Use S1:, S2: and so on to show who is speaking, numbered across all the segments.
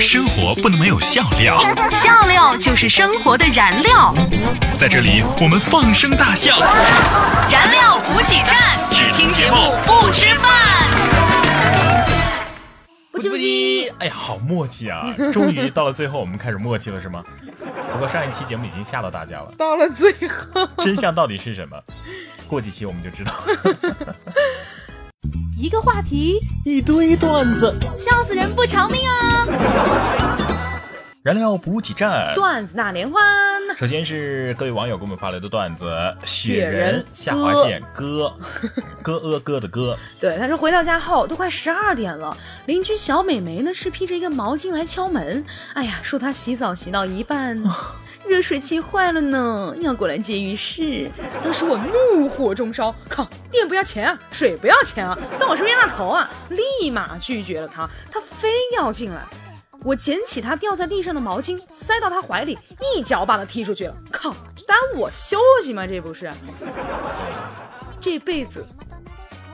S1: 生活不能没有笑料，
S2: 笑料就是生活的燃料。
S1: 在这里我们放声大笑，
S2: 燃料补给站，只听节目不吃饭。
S3: 不急不急，哎呀，好默契啊！终于到了最后，我们开始默契了，是吗？不过上一期节目已经吓到大家了，
S4: 到了最后，
S3: 真相到底是什么？过几期我们就知道。
S4: 一个话题，
S3: 一堆段子，
S4: 笑死人不偿命啊！
S3: 燃料补给站，
S4: 段子大联欢。
S3: 首先是各位网友给我们发来的段子，雪
S4: 人
S3: 下划线哥，哥呃哥的哥。
S4: 对，他说回到家后都快十二点了，邻居小美眉呢是披着一个毛巾来敲门，哎呀，说她洗澡洗到一半。热水器坏了呢，要过来接浴室。当时我怒火中烧，靠，电不要钱啊，水不要钱啊，当我是冤大头啊！立马拒绝了他，他非要进来。我捡起他掉在地上的毛巾，塞到他怀里，一脚把他踢出去了。靠，耽误我休息吗？这不是，这辈子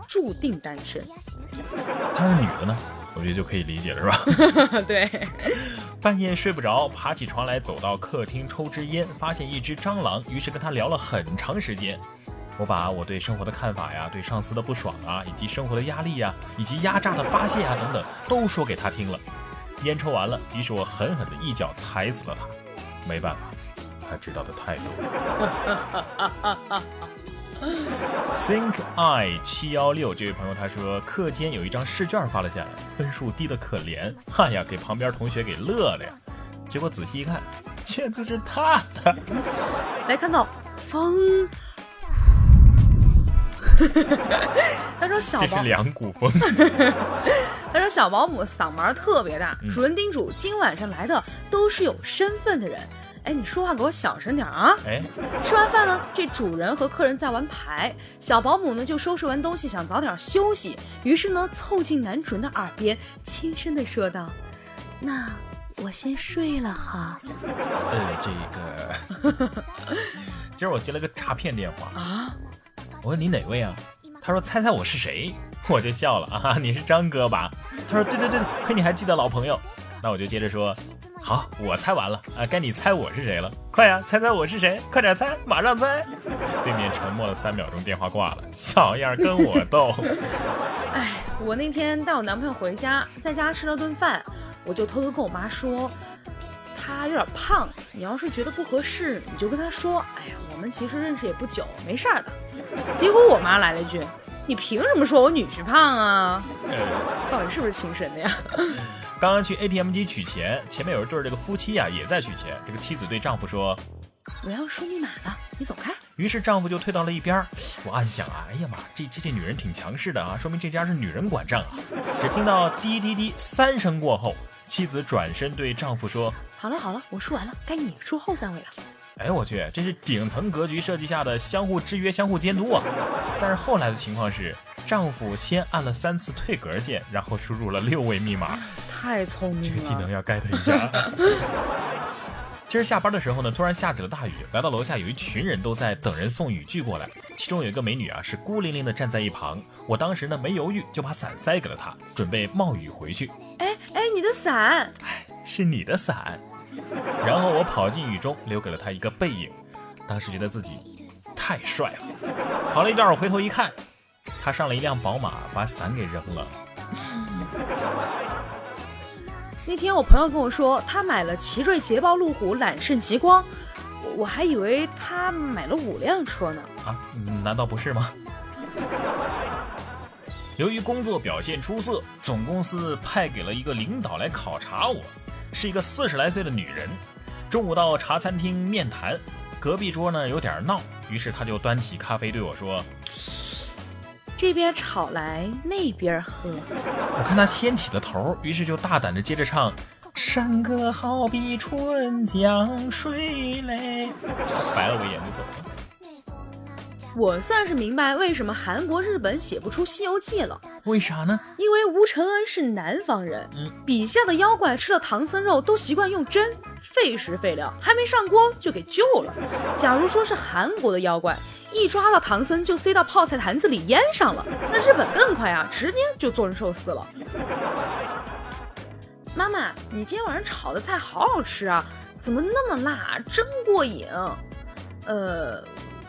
S4: 注定单身。
S3: 他是女的呢，我觉得就可以理解了，是吧？
S4: 对。
S3: 半夜睡不着，爬起床来，走到客厅抽支烟，发现一只蟑螂，于是跟他聊了很长时间。我把我对生活的看法呀，对上司的不爽啊，以及生活的压力呀，以及压榨的发泄啊等等，都说给他听了。烟抽完了，于是我狠狠的一脚踩死了他。没办法，他知道的太多。Think I 七幺六这位朋友他说课间有一张试卷发了下来，分数低的可怜，哎呀，给旁边同学给乐的呀。结果仔细一看，卷子是他的。
S4: 来看到风，他说小
S3: 这是两股风。
S4: 他说小保姆嗓门特别大，主人叮嘱今晚上来的都是有身份的人。哎，你说话给我小声点啊！
S3: 哎，
S4: 吃完饭呢，这主人和客人在玩牌，小保姆呢就收拾完东西想早点休息，于是呢凑近男主人的耳边轻声的说道：“那我先睡了哈。”
S3: 呃，这个，今儿我接了个诈骗电话
S4: 啊！
S3: 我问你哪位啊？他说猜猜我是谁？我就笑了啊，你是张哥吧？他说对对对，亏你还记得老朋友。那我就接着说。好，我猜完了啊，该你猜我是谁了。快呀，猜猜我是谁？快点猜，马上猜。对面沉默了三秒钟，电话挂了。小样儿跟我斗。
S4: 哎，我那天带我男朋友回家，在家吃了顿饭，我就偷偷跟我妈说，他有点胖，你要是觉得不合适，你就跟他说。哎呀，我们其实认识也不久，没事儿的。结果我妈来了一句，你凭什么说我女婿胖啊？到底是不是亲生的呀？
S3: 刚刚去 ATM 机取钱，前面有一对这个夫妻呀，也在取钱。这个妻子对丈夫说：“
S4: 我要输密码了，你走开。”
S3: 于是丈夫就退到了一边。我暗想啊，哎呀妈，这这这女人挺强势的啊，说明这家是女人管账啊。只听到滴滴滴三声过后，妻子转身对丈夫说：“
S4: 好了好了，我输完了，该你输后三位了。”
S3: 哎，我去，这是顶层格局设计下的相互制约、相互监督啊！但是后来的情况是，丈夫先按了三次退格键，然后输入了六位密码。
S4: 太聪明了，
S3: 这个技能要 get 一下。今儿下班的时候呢，突然下起了大雨，来到楼下有一群人都在等人送雨具过来，其中有一个美女啊，是孤零零的站在一旁。我当时呢没犹豫，就把伞塞给了她，准备冒雨回去。
S4: 哎哎，你的伞？
S3: 哎，是你的伞。然后我跑进雨中，留给了她一个背影。当时觉得自己太帅了。跑了一段，我回头一看，她上了一辆宝马，把伞给扔了。
S4: 那天我朋友跟我说，他买了奇瑞捷豹路虎揽胜极光，我还以为他买了五辆车呢。
S3: 啊？难道不是吗？由于工作表现出色，总公司派给了一个领导来考察我。是一个四十来岁的女人，中午到茶餐厅面谈，隔壁桌呢有点闹，于是他就端起咖啡对我说：“
S4: 这边吵来，那边喝。”
S3: 我看他掀起了头，于是就大胆的接着唱：“山歌好比春江水嘞。”白了我一眼就走了。
S4: 我算是明白为什么韩国、日本写不出《西游记》了。
S3: 为啥呢？
S4: 因为吴承恩是南方人，笔下的妖怪吃了唐僧肉都习惯用针，费时费料，还没上锅就给救了。假如说是韩国的妖怪，一抓到唐僧就塞到泡菜坛子里腌上了，那日本更快啊，直接就做成寿司了。妈妈，你今天晚上炒的菜好好吃啊，怎么那么辣，真过瘾。呃，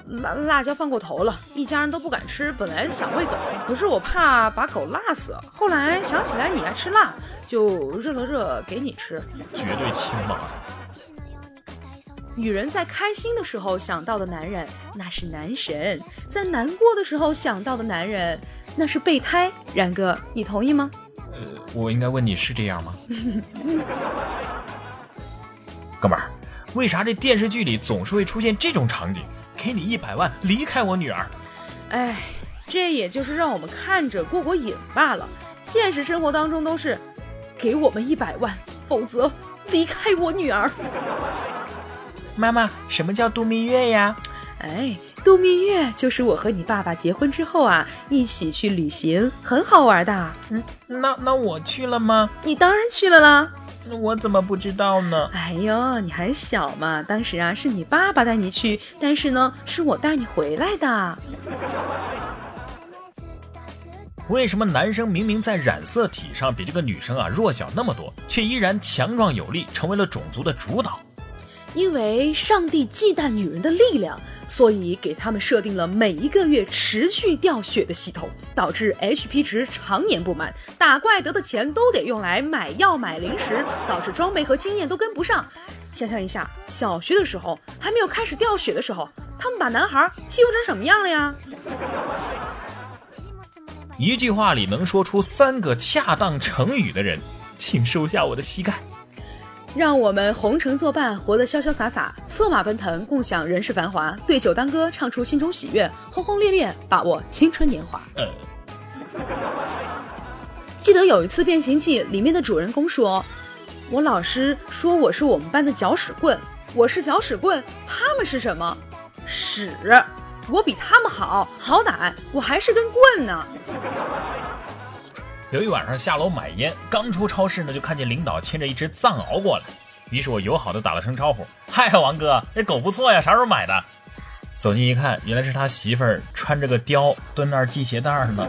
S4: 辣辣椒放过头了，一家人都不敢吃。本来想喂狗，可是我怕把狗辣死。后来想起来你爱吃辣，就热了热给你吃。
S3: 绝对亲妈。
S4: 女人在开心的时候想到的男人，那是男神；在难过的时候想到的男人，那是备胎。然哥，你同意吗？
S3: 呃，我应该问你是这样吗？哥们儿，为啥这电视剧里总是会出现这种场景？给你一百万，离开我女儿。
S4: 哎，这也就是让我们看着过过瘾罢了。现实生活当中都是，给我们一百万，否则离开我女儿。
S3: 妈妈，什么叫度蜜月呀？
S4: 哎，度蜜月就是我和你爸爸结婚之后啊，一起去旅行，很好玩的。
S3: 嗯，那那我去了吗？
S4: 你当然去了啦。
S3: 那我怎么不知道呢？
S4: 哎呦，你还小嘛，当时啊是你爸爸带你去，但是呢是我带你回来的。
S3: 为什么男生明明在染色体上比这个女生啊弱小那么多，却依然强壮有力，成为了种族的主导？
S4: 因为上帝忌惮女人的力量，所以给他们设定了每一个月持续掉血的系统，导致 HP 值常年不满，打怪得的钱都得用来买药买零食，导致装备和经验都跟不上。想象一下，小学的时候还没有开始掉血的时候，他们把男孩欺负成什么样了呀？
S3: 一句话里能说出三个恰当成语的人，请收下我的膝盖。
S4: 让我们红尘作伴，活得潇潇洒洒，策马奔腾，共享人世繁华，对酒当歌，唱出心中喜悦，轰轰烈烈，把握青春年华。
S3: 呃，
S4: 记得有一次《变形记》里面的主人公说：“我老师说我是我们班的搅屎棍，我是搅屎棍，他们是什么？屎！我比他们好，好歹我还是根棍呢。”
S3: 有一晚上下楼买烟，刚出超市呢，就看见领导牵着一只藏獒过来。于是我友好的打了声招呼：“嗨，王哥，这狗不错呀，啥时候买的？”走近一看，原来是他媳妇儿穿着个貂蹲那儿系鞋带呢。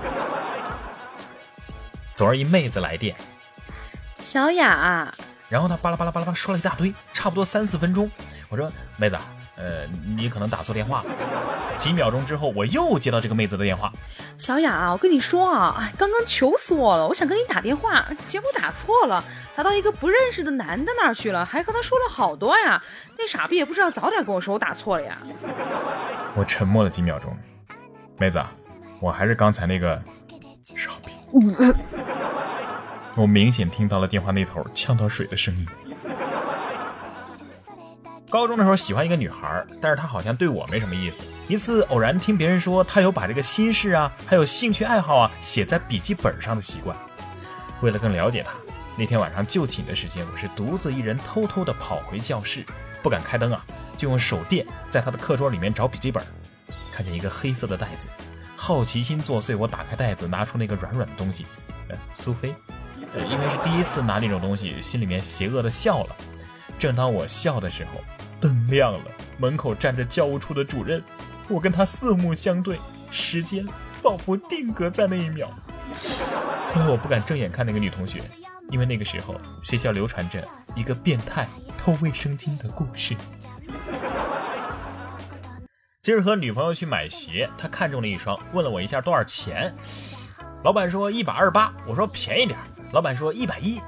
S3: 昨儿一妹子来电，
S4: 小雅，
S3: 然后他巴拉巴拉巴拉巴拉说了一大堆，差不多三四分钟。我说：“妹子。”呃，你可能打错电话了。几秒钟之后，我又接到这个妹子的电话。
S4: 小雅，我跟你说啊，哎，刚刚求死我了！我想跟你打电话，结果打错了，打到一个不认识的男的那儿去了，还和他说了好多呀。那傻逼也不知道早点跟我说我打错了呀。
S3: 我沉默了几秒钟，妹子，我还是刚才那个傻逼。我明显听到了电话那头呛到水的声音。高中的时候喜欢一个女孩，但是她好像对我没什么意思。一次偶然听别人说她有把这个心事啊，还有兴趣爱好啊写在笔记本上的习惯。为了更了解她，那天晚上就寝的时间，我是独自一人偷偷的跑回教室，不敢开灯啊，就用手电在她的课桌里面找笔记本。看见一个黑色的袋子，好奇心作祟，我打开袋子，拿出那个软软的东西，呃，苏菲。呃，因为是第一次拿那种东西，心里面邪恶的笑了。正当我笑的时候，灯亮了，门口站着教务处的主任，我跟他四目相对，时间仿佛定格在那一秒。后来我不敢正眼看那个女同学，因为那个时候学校流传着一个变态偷卫生巾的故事。今儿和女朋友去买鞋，她看中了一双，问了我一下多少钱，老板说一百二十八，我说便宜点，老板说一百一。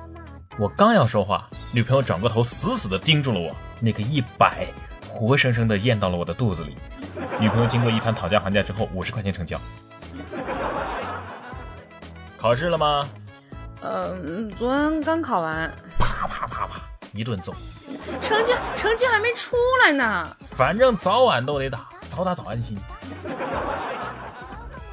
S3: 我刚要说话，女朋友转过头，死死地盯住了我。那个一百，活生生地咽到了我的肚子里。女朋友经过一番讨价还价之后，五十块钱成交。考试了吗？
S4: 嗯，昨天刚考完。
S3: 啪啪啪啪，一顿揍。
S4: 成绩成绩还没出来呢。
S3: 反正早晚都得打，早打早安心。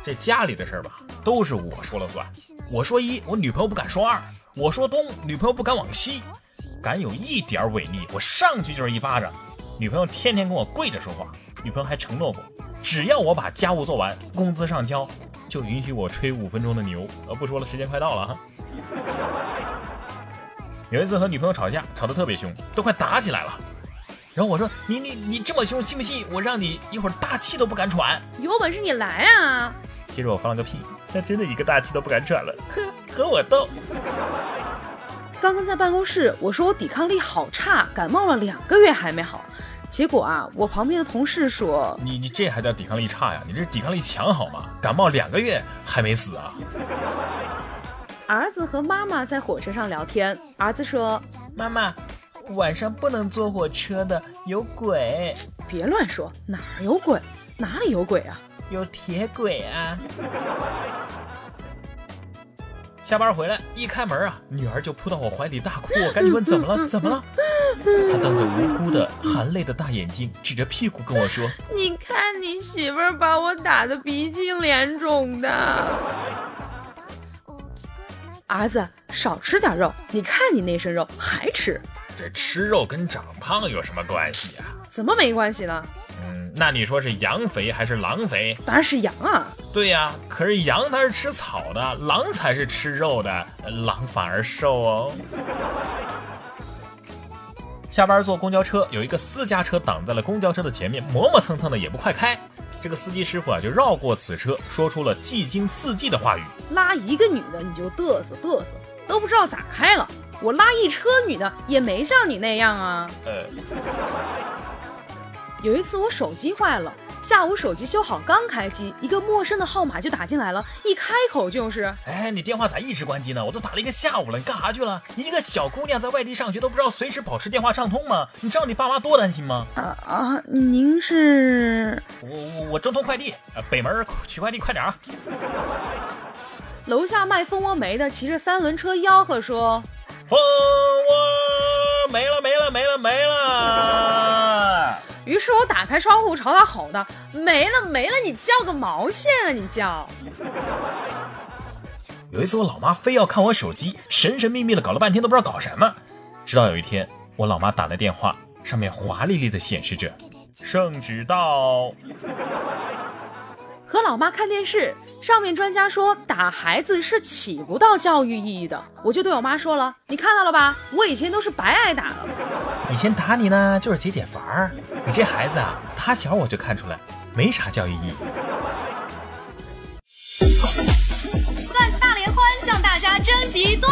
S3: 这家里的事儿吧，都是我说了算。我说一，我女朋友不敢说二；我说东，女朋友不敢往西。敢有一点违逆，我上去就是一巴掌。女朋友天天跟我跪着说话，女朋友还承诺过，只要我把家务做完，工资上交，就允许我吹五分钟的牛。呃，不说了，时间快到了哈。有一次和女朋友吵架，吵得特别凶，都快打起来了。然后我说：“你你你这么凶，信不信我让你一会儿大气都不敢喘？
S4: 有本事你来啊！”
S3: 接着我放了个屁，他真的一个大气都不敢喘了，呵，和我斗。
S4: 刚刚在办公室，我说我抵抗力好差，感冒了两个月还没好。结果啊，我旁边的同事说，
S3: 你你这还叫抵抗力差呀？你这抵抗力强好吗？感冒两个月还没死啊？
S4: 儿子和妈妈在火车上聊天，儿子说，
S3: 妈妈，晚上不能坐火车的，有鬼，
S4: 别乱说，哪儿有鬼？哪里有鬼啊？
S3: 有铁轨啊！下班回来一开门啊，女儿就扑到我怀里大哭，我赶紧问怎么了？怎么了？她瞪着无辜的含泪的大眼睛，指着屁股跟我说：“
S4: 你看你媳妇儿把我打的鼻青脸肿的。”儿子，少吃点肉，你看你那身肉还吃。
S3: 这吃肉跟长胖有什么关系啊？
S4: 怎么没关系呢？
S3: 嗯，那你说是羊肥还是狼肥？
S4: 当然是羊啊。
S3: 对呀，可是羊它是吃草的，狼才是吃肉的，狼反而瘦哦。下班坐公交车，有一个私家车挡在了公交车的前面，磨磨蹭蹭的也不快开。这个司机师傅啊，就绕过此车，说出了技惊四季的话语：
S4: 拉一个女的你就嘚瑟嘚瑟，都不知道咋开了。我拉一车女的也没像你那样啊。呃，有一次我手机坏了，下午手机修好刚开机，一个陌生的号码就打进来了，一开口就是：“
S3: 哎，你电话咋一直关机呢？我都打了一个下午了，你干啥去了？一个小姑娘在外地上学都不知道随时保持电话畅通吗？你知道你爸妈多担心吗？”
S4: 啊啊，您是？
S3: 我我我中通快递，北门取快递，快点啊！
S4: 楼下卖蜂窝煤的骑着三轮车吆喝说。
S3: 蜂窝没了没了没了没了！
S4: 于是我打开窗户朝他吼道：“没了没了，你叫个毛线啊！你叫！”
S3: 有一次我老妈非要看我手机，神神秘秘的搞了半天都不知道搞什么。直到有一天，我老妈打来电话，上面华丽丽的显示着“圣旨到”。
S4: 和老妈看电视。上面专家说打孩子是起不到教育意义的，我就对我妈说了，你看到了吧？我以前都是白挨打的。
S3: 以前打你呢，就是解解乏儿。你这孩子啊，打小我就看出来，没啥教育意义。
S2: 段子大联欢向大家征集段！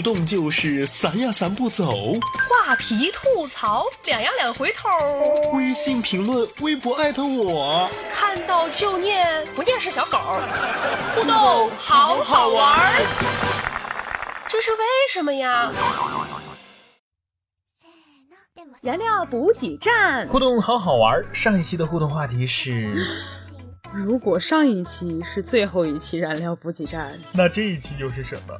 S5: 互动就是散呀散不走，
S2: 话题吐槽两呀两回头，
S5: 微信评论微博艾特我，
S2: 看到就念不念是小狗，互动好好玩，这是为什么呀？
S4: 燃料补给站，
S3: 互动好好玩。上一期的互动话题是。
S4: 如果上一期是最后一期燃料补给站，
S3: 那这一期又是什么？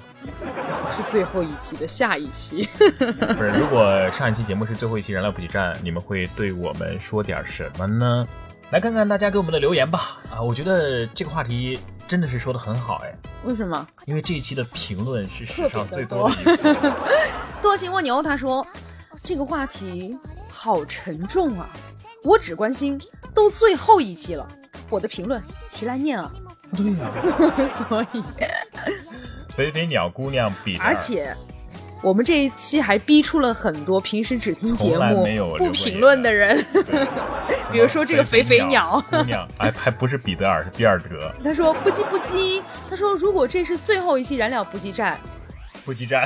S4: 是最后一期的下一期。
S3: 不是，如果上一期节目是最后一期燃料补给站，你们会对我们说点什么呢？来看看大家给我们的留言吧。啊，我觉得这个话题真的是说的很好哎。
S4: 为什么？
S3: 因为这一期的评论是史上最多的一次。
S4: 多情蜗牛他说，这个话题好沉重啊，我只关心都最后一期了。我的评论谁来念啊？
S3: 对呀，
S4: 所以。
S3: 肥肥鸟姑娘比，
S4: 而且我们这一期还逼出了很多平时只听节目不评论的人，比如说这个肥肥鸟。
S3: 姑娘，哎，还不是彼得尔，是比尔德。
S4: 他说不急不急，他说如果这是最后一期燃料补给站，
S3: 补给站，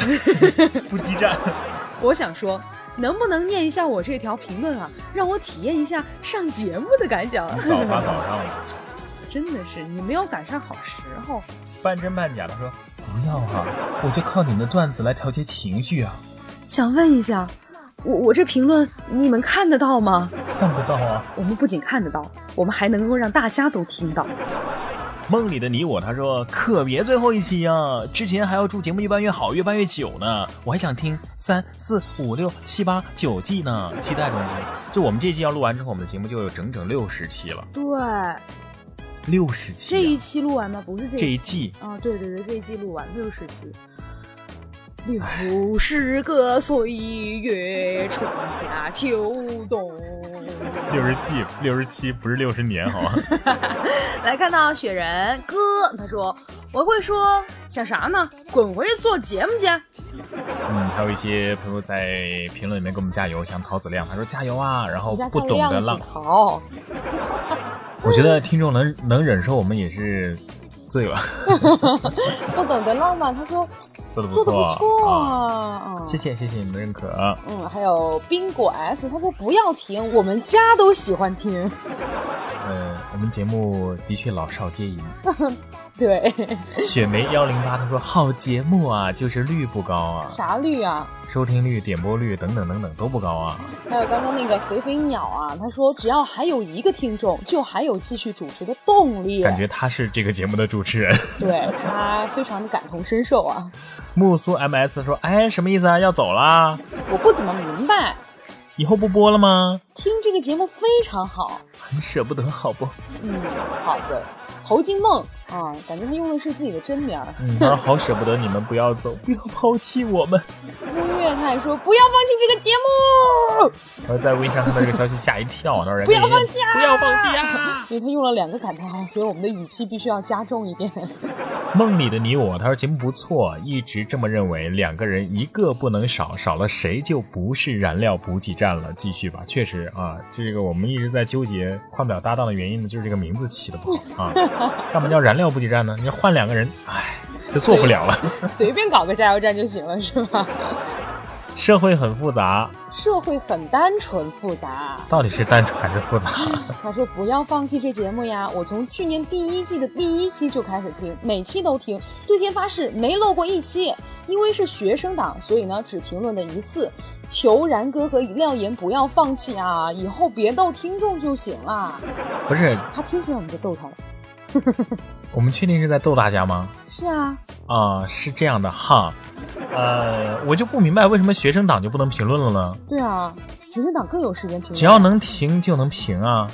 S3: 补给站，
S4: 我想说。能不能念一下我这条评论啊？让我体验一下上节目的感想。
S3: 早发早上了，
S4: 真的是你没有赶上好时候。
S3: 半真半假的说不要啊，我就靠你们的段子来调节情绪啊。
S4: 想问一下，我我这评论你们看得到吗？
S3: 看不到啊。
S4: 我们不仅看得到，我们还能够让大家都听到。
S3: 梦里的你我，他说可别最后一期啊！之前还要祝节目越办越好，越办越久呢。我还想听三四五六七八九季呢，期待中。就我们这一季要录完之后，我们的节目就有整整六十期了。
S4: 对，
S3: 六十期。
S4: 这一期录完吗？不是这
S3: 这一季
S4: 啊？对对对，这一季录完六十期。六十个岁月，春夏秋冬。
S3: 六十七，六十七不是六十年，好吗？
S4: 来看到雪人哥，他说我会说想啥呢？滚回去做节目去。
S3: 嗯，还有一些朋友在评论里面给我们加油，像陶子亮，他说加油啊，然后不懂得浪，
S4: 好，
S3: 我觉得听众能能忍受我们也是醉了，
S4: 不懂得浪漫，他说
S3: 做的不
S4: 做的
S3: 错
S4: 不错
S3: 啊，谢谢谢谢你们的认可。
S4: 嗯，还有冰果 S，他说不要停，我们家都喜欢听。
S3: 呃，我们节目的确老少皆宜。
S4: 对，
S3: 雪梅幺零八他说好节目啊，就是率不高啊，
S4: 啥率啊？
S3: 收听率、点播率等等等等都不高啊。
S4: 还有刚刚那个肥肥鸟啊，他说只要还有一个听众，就还有继续主持的动力。
S3: 感觉他是这个节目的主持人。
S4: 对他非常的感同身受啊。
S3: 木苏 MS 说：“哎，什么意思啊？要走啦？
S4: 我不怎么明白，
S3: 以后不播了吗？
S4: 听这个节目非常好。
S3: 很舍不得，好不？
S4: 嗯，好的。侯金梦啊，感觉他用的是自己的真名
S3: 他说好舍不得你们不要走，不要抛弃我们。
S4: 音乐他还说不要放弃这个节目，
S3: 然后在微信上看到这个消息，吓一跳，那人
S4: 不要放弃啊！
S3: 不要放弃啊！
S4: 因为他用了两个感叹号，所以我们的语气必须要加重一点。
S3: 梦里的你我，他说节目不错，一直这么认为，两个人一个不能少，少了谁就不是燃料补给站了。继续吧，确实啊，这个我们一直在纠结换不了搭档的原因呢，就是这个名字起的不好啊。干嘛叫燃料补给站呢？你要换两个人，哎，就做不了了。
S4: 随便搞个加油站就行了，是吧？
S3: 社会很复杂，
S4: 社会很单纯复杂。
S3: 到底是单纯还是复杂？
S4: 他说不要放弃这节目呀！我从去年第一季的第一期就开始听，每期都听，对天发誓没漏过一期。因为是学生党，所以呢只评论了一次。求然哥和廖岩不要放弃啊！以后别逗听众就行了。
S3: 不是，
S4: 他听出来我们就逗他了。
S3: 我们确定是在逗大家吗？
S4: 是啊，
S3: 啊，是这样的哈，呃，我就不明白为什么学生党就不能评论了呢？
S4: 对啊，学生党更有时间评论。
S3: 只要能停就能评啊，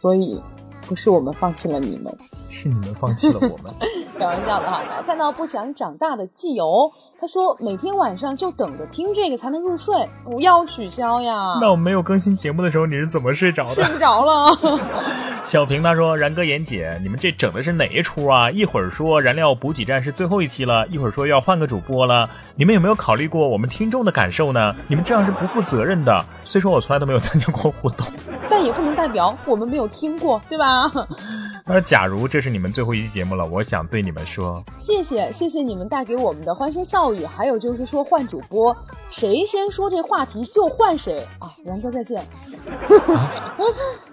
S4: 所以不是我们放弃了你们，
S3: 是你们放弃了我们。
S4: 开玩笑的哈。来看到不想长大的季友，他说每天晚上就等着听这个才能入睡，不要取消呀。
S3: 那我没有更新节目的时候，你是怎么睡着的？
S4: 睡不着了。
S3: 小平他说：“然哥、妍姐，你们这整的是哪一出啊？一会儿说燃料补给站是最后一期了，一会儿说要换个主播了，你们有没有考虑过我们听众的感受呢？你们这样是不负责任的。虽说我从来都没有参加过互动，
S4: 但也不能代表我们没有听过，对吧？
S3: 他说：假如这是你们最后一期节目了，我想对你们说，
S4: 谢谢谢谢你们带给我们的欢声笑语，还有就是说换主播，谁先说这话题就换谁啊！然哥再见。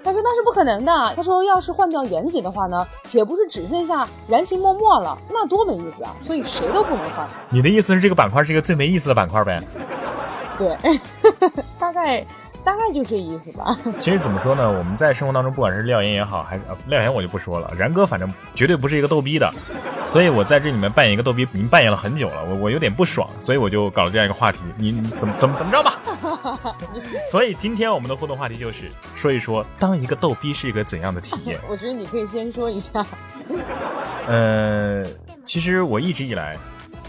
S4: 他说那是不可能的。他说要是换掉严谨的话呢，岂不是只剩下燃情脉脉了？那多没意思啊！所以谁都不能换。
S3: 你的意思是这个板块是一个最没意思的板块呗？
S4: 对，大概大概就这意思吧。
S3: 其实怎么说呢？我们在生活当中，不管是廖岩也好，还是、呃、廖岩我就不说了，然哥反正绝对不是一个逗逼的，所以我在这里面扮演一个逗逼，已经扮演了很久了，我我有点不爽，所以我就搞了这样一个话题，你你怎么怎么怎么着吧？所以今天我们的互动话题就是说一说，当一个逗逼是一个怎样的体验。
S4: 我觉得你可以先说一下。
S3: 呃，其实我一直以来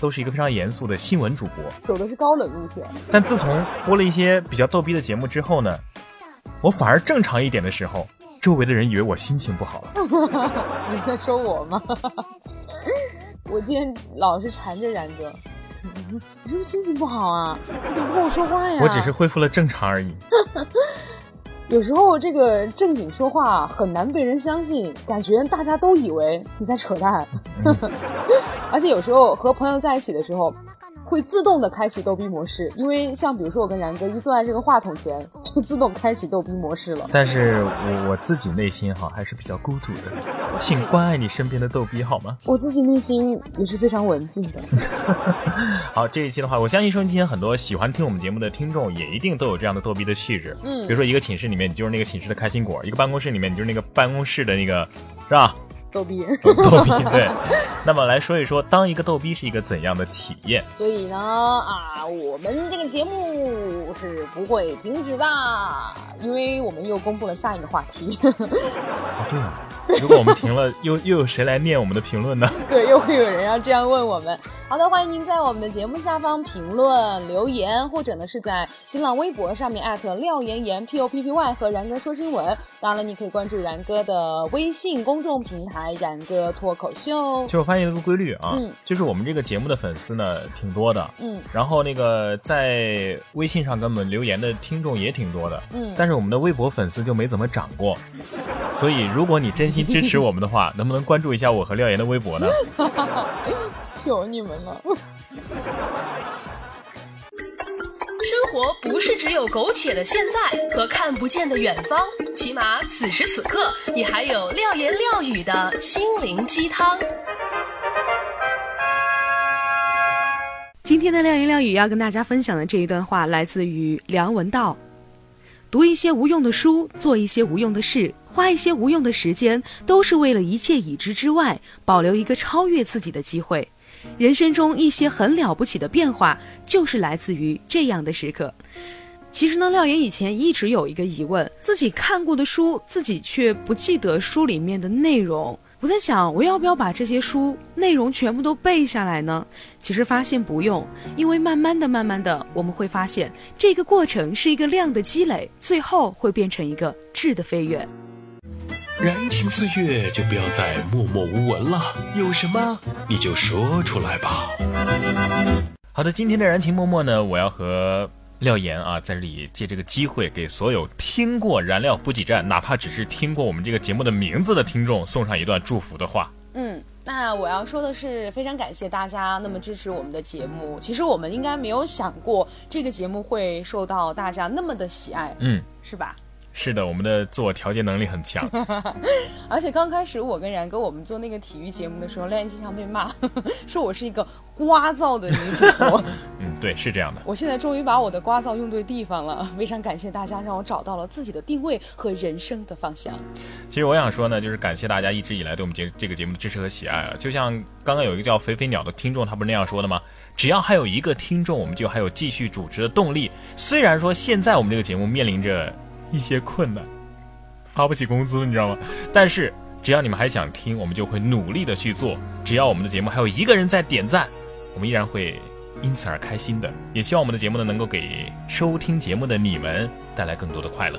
S3: 都是一个非常严肃的新闻主播，
S4: 走的是高冷路线。
S3: 但自从播了一些比较逗逼的节目之后呢，我反而正常一点的时候，周围的人以为我心情不好了。
S4: 你在说我吗？我今天老是缠着然哥，你是不是心情不好啊？你怎么不跟我说话呀？
S3: 我只是恢复了正常而已。
S4: 有时候这个正经说话很难被人相信，感觉大家都以为你在扯淡。而且有时候和朋友在一起的时候，会自动的开启逗逼模式，因为像比如说我跟然哥一坐在这个话筒前，就自动开启逗逼模式了。
S3: 但是我我自己内心哈还是比较孤独的，请关爱你身边的逗逼好吗？
S4: 我自己内心也是非常文静的。
S3: 好，这一期的话，我相信收音机前很多喜欢听我们节目的听众也一定都有这样的逗逼的气质。
S4: 嗯
S3: 比如说一个寝室里面你就是那个寝室的开心果，一个办公室里面你就是那个办公室的那个，是吧？
S4: 逗逼。
S3: 逗逼对。那么来说一说，当一个逗逼是一个怎样的体验？
S4: 所以呢，啊，我们这个节目是不会停止的，因为我们又公布了下一个话题。
S3: 啊，对啊，如果我们停了，又又有谁来念我们的评论呢？
S4: 对，又会有人要这样问我们。好的，欢迎您在我们的节目下方评论留言，或者呢是在新浪微博上面艾特廖妍妍 P O P P Y 和然哥说新闻。当然了，你可以关注然哥的微信公众平台“然哥脱口秀
S3: 其实我发现一个规律啊，
S4: 嗯
S3: 就是我们这个节目的粉丝呢挺多的，”。
S4: 嗯
S3: 然后那个在微信上给我们留言的听众也挺多的，
S4: 嗯，
S3: 但是我们的微博粉丝就没怎么涨过。所以，如果你真心支持我们的话，能不能关注一下我和廖岩的微博呢？
S4: 求你们了。
S2: 活不是只有苟且的现在和看不见的远方，起码此时此刻，你还有廖言廖语的心灵鸡汤。
S4: 今天的廖言廖语要跟大家分享的这一段话来自于梁文道。读一些无用的书，做一些无用的事，花一些无用的时间，都是为了一切已知之外，保留一个超越自己的机会。人生中一些很了不起的变化，就是来自于这样的时刻。其实呢，廖岩以前一直有一个疑问：自己看过的书，自己却不记得书里面的内容。我在想，我要不要把这些书内容全部都背下来呢？其实发现不用，因为慢慢的、慢慢的，我们会发现这个过程是一个量的积累，最后会变成一个质的飞跃。
S5: 燃情岁月就不要再默默无闻了，有什么你就说出来吧。
S3: 好的，今天的燃情默默呢，我要和廖岩啊，在这里借这个机会，给所有听过《燃料补给站》，哪怕只是听过我们这个节目的名字的听众，送上一段祝福的话。
S4: 嗯，那我要说的是，非常感谢大家那么支持我们的节目。其实我们应该没有想过这个节目会受到大家那么的喜爱，
S3: 嗯，
S4: 是吧？
S3: 是的，我们的自我调节能力很强。
S4: 而且刚开始我跟然哥我们做那个体育节目的时候，廖岩经常被骂，说我是一个聒噪的女主播。
S3: 嗯，对，是这样的。
S4: 我现在终于把我的聒噪用对地方了，非常感谢大家，让我找到了自己的定位和人生的方向。
S3: 其实我想说呢，就是感谢大家一直以来对我们节这个节目的支持和喜爱啊。就像刚刚有一个叫肥肥鸟的听众，他不是那样说的吗？只要还有一个听众，我们就还有继续主持的动力。虽然说现在我们这个节目面临着一些困难，发不起工资，你知道吗？但是只要你们还想听，我们就会努力的去做。只要我们的节目还有一个人在点赞，我们依然会因此而开心的。也希望我们的节目呢，能够给收听节目的你们带来更多的快乐。